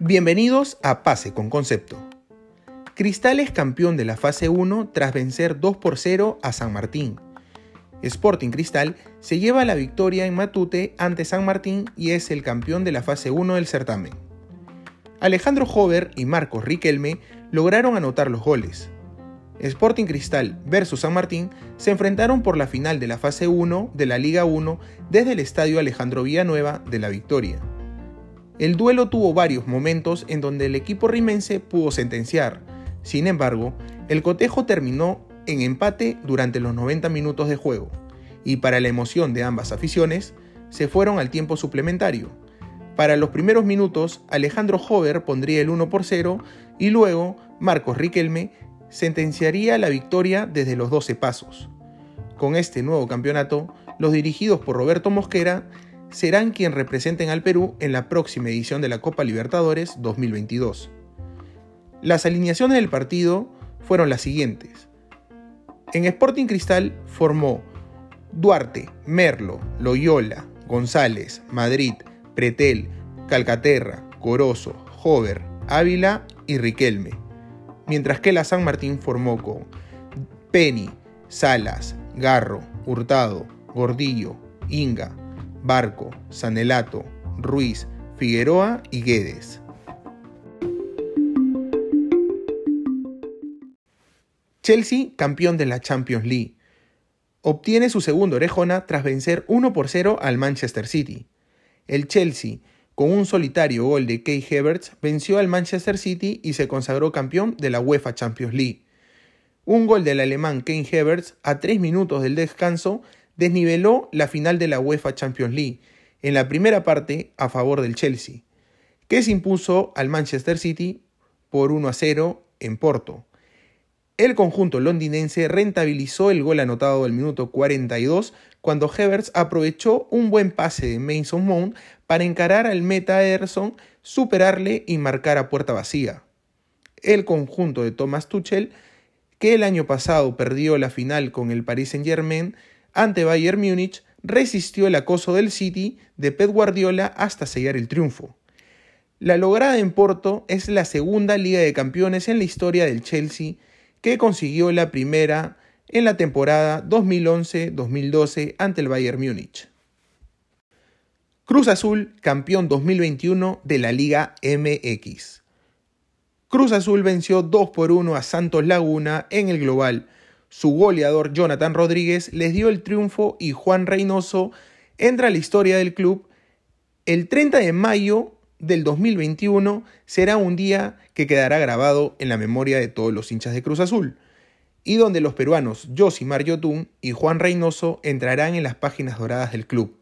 Bienvenidos a Pase con Concepto. Cristal es campeón de la fase 1 tras vencer 2 por 0 a San Martín. Sporting Cristal se lleva la victoria en Matute ante San Martín y es el campeón de la fase 1 del certamen. Alejandro Hover y Marcos Riquelme lograron anotar los goles. Sporting Cristal versus San Martín se enfrentaron por la final de la fase 1 de la Liga 1 desde el Estadio Alejandro Villanueva de la Victoria. El duelo tuvo varios momentos en donde el equipo rimense pudo sentenciar, sin embargo, el cotejo terminó en empate durante los 90 minutos de juego, y para la emoción de ambas aficiones, se fueron al tiempo suplementario. Para los primeros minutos, Alejandro Hover pondría el 1 por 0 y luego Marcos Riquelme sentenciaría la victoria desde los 12 pasos. Con este nuevo campeonato, los dirigidos por Roberto Mosquera serán quien representen al Perú en la próxima edición de la Copa Libertadores 2022. Las alineaciones del partido fueron las siguientes. En Sporting Cristal formó Duarte, Merlo, Loyola, González, Madrid, Pretel, Calcaterra, Corozo, Hover, Ávila y Riquelme. Mientras que la San Martín formó con Penny, Salas, Garro, Hurtado, Gordillo, Inga, Barco, Sanelato, Ruiz, Figueroa y Guedes. Chelsea, campeón de la Champions League. Obtiene su segundo orejona tras vencer 1 por 0 al Manchester City. El Chelsea, con un solitario gol de Kay Havertz, venció al Manchester City y se consagró campeón de la UEFA Champions League. Un gol del alemán Kane Havertz a 3 minutos del descanso desniveló la final de la UEFA Champions League en la primera parte a favor del Chelsea, que se impuso al Manchester City por 1 a 0 en Porto. El conjunto londinense rentabilizó el gol anotado del minuto 42 cuando Havertz aprovechó un buen pase de Mason Mount para encarar al meta Ederson, superarle y marcar a puerta vacía. El conjunto de Thomas Tuchel, que el año pasado perdió la final con el Paris Saint-Germain ante Bayern Múnich, resistió el acoso del City de Pep Guardiola hasta sellar el triunfo. La lograda en Porto es la segunda Liga de Campeones en la historia del Chelsea que consiguió la primera en la temporada 2011-2012 ante el Bayern Múnich. Cruz Azul, campeón 2021 de la Liga MX. Cruz Azul venció 2 por 1 a Santos Laguna en el global. Su goleador Jonathan Rodríguez les dio el triunfo y Juan Reynoso entra a la historia del club. El 30 de mayo del 2021 será un día que quedará grabado en la memoria de todos los hinchas de Cruz Azul, y donde los peruanos Josimar Yotun y Juan Reynoso entrarán en las páginas doradas del club,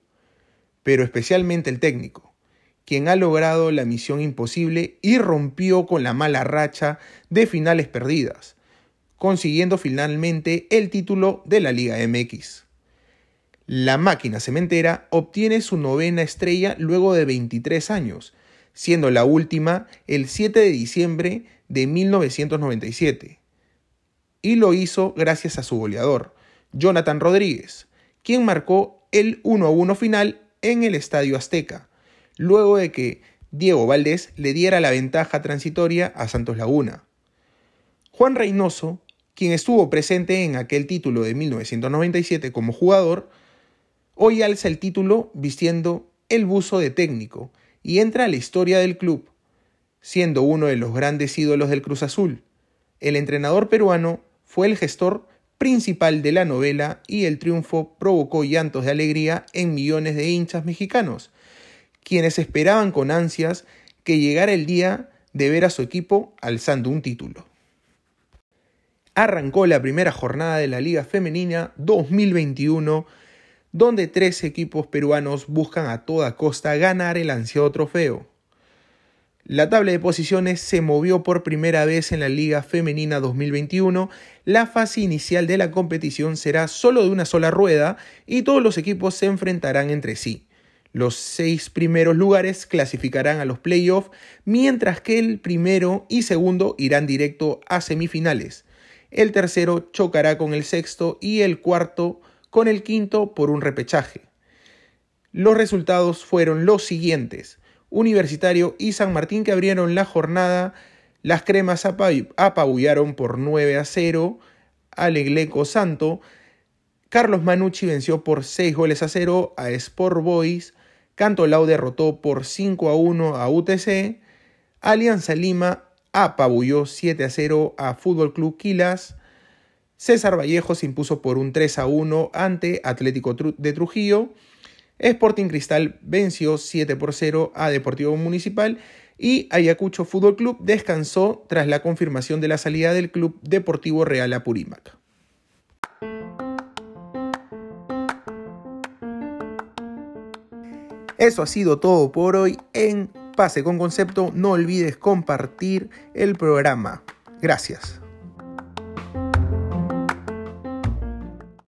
pero especialmente el técnico, quien ha logrado la misión imposible y rompió con la mala racha de finales perdidas, consiguiendo finalmente el título de la Liga MX. La máquina cementera obtiene su novena estrella luego de 23 años, siendo la última el 7 de diciembre de 1997. Y lo hizo gracias a su goleador, Jonathan Rodríguez, quien marcó el 1 1 final en el Estadio Azteca, luego de que Diego Valdés le diera la ventaja transitoria a Santos Laguna. Juan Reynoso, quien estuvo presente en aquel título de 1997 como jugador, hoy alza el título vistiendo el buzo de técnico y entra a la historia del club, siendo uno de los grandes ídolos del Cruz Azul. El entrenador peruano fue el gestor principal de la novela y el triunfo provocó llantos de alegría en millones de hinchas mexicanos, quienes esperaban con ansias que llegara el día de ver a su equipo alzando un título. Arrancó la primera jornada de la Liga Femenina 2021 donde tres equipos peruanos buscan a toda costa ganar el ansiado trofeo. La tabla de posiciones se movió por primera vez en la Liga Femenina 2021. La fase inicial de la competición será solo de una sola rueda y todos los equipos se enfrentarán entre sí. Los seis primeros lugares clasificarán a los playoffs, mientras que el primero y segundo irán directo a semifinales. El tercero chocará con el sexto y el cuarto con el quinto por un repechaje. Los resultados fueron los siguientes. Universitario y San Martín que abrieron la jornada. Las cremas apabullaron por 9 a 0 al Egleco Santo. Carlos Manucci venció por 6 goles a 0 a Sport Boys. Cantolao derrotó por 5 a 1 a UTC. Alianza Lima apabulló 7 a 0 a Fútbol Club Quilas. César Vallejo se impuso por un 3 a 1 ante Atlético de Trujillo. Sporting Cristal venció 7 por 0 a Deportivo Municipal y Ayacucho Fútbol Club descansó tras la confirmación de la salida del Club Deportivo Real Apurímac. Eso ha sido todo por hoy en Pase con Concepto. No olvides compartir el programa. Gracias.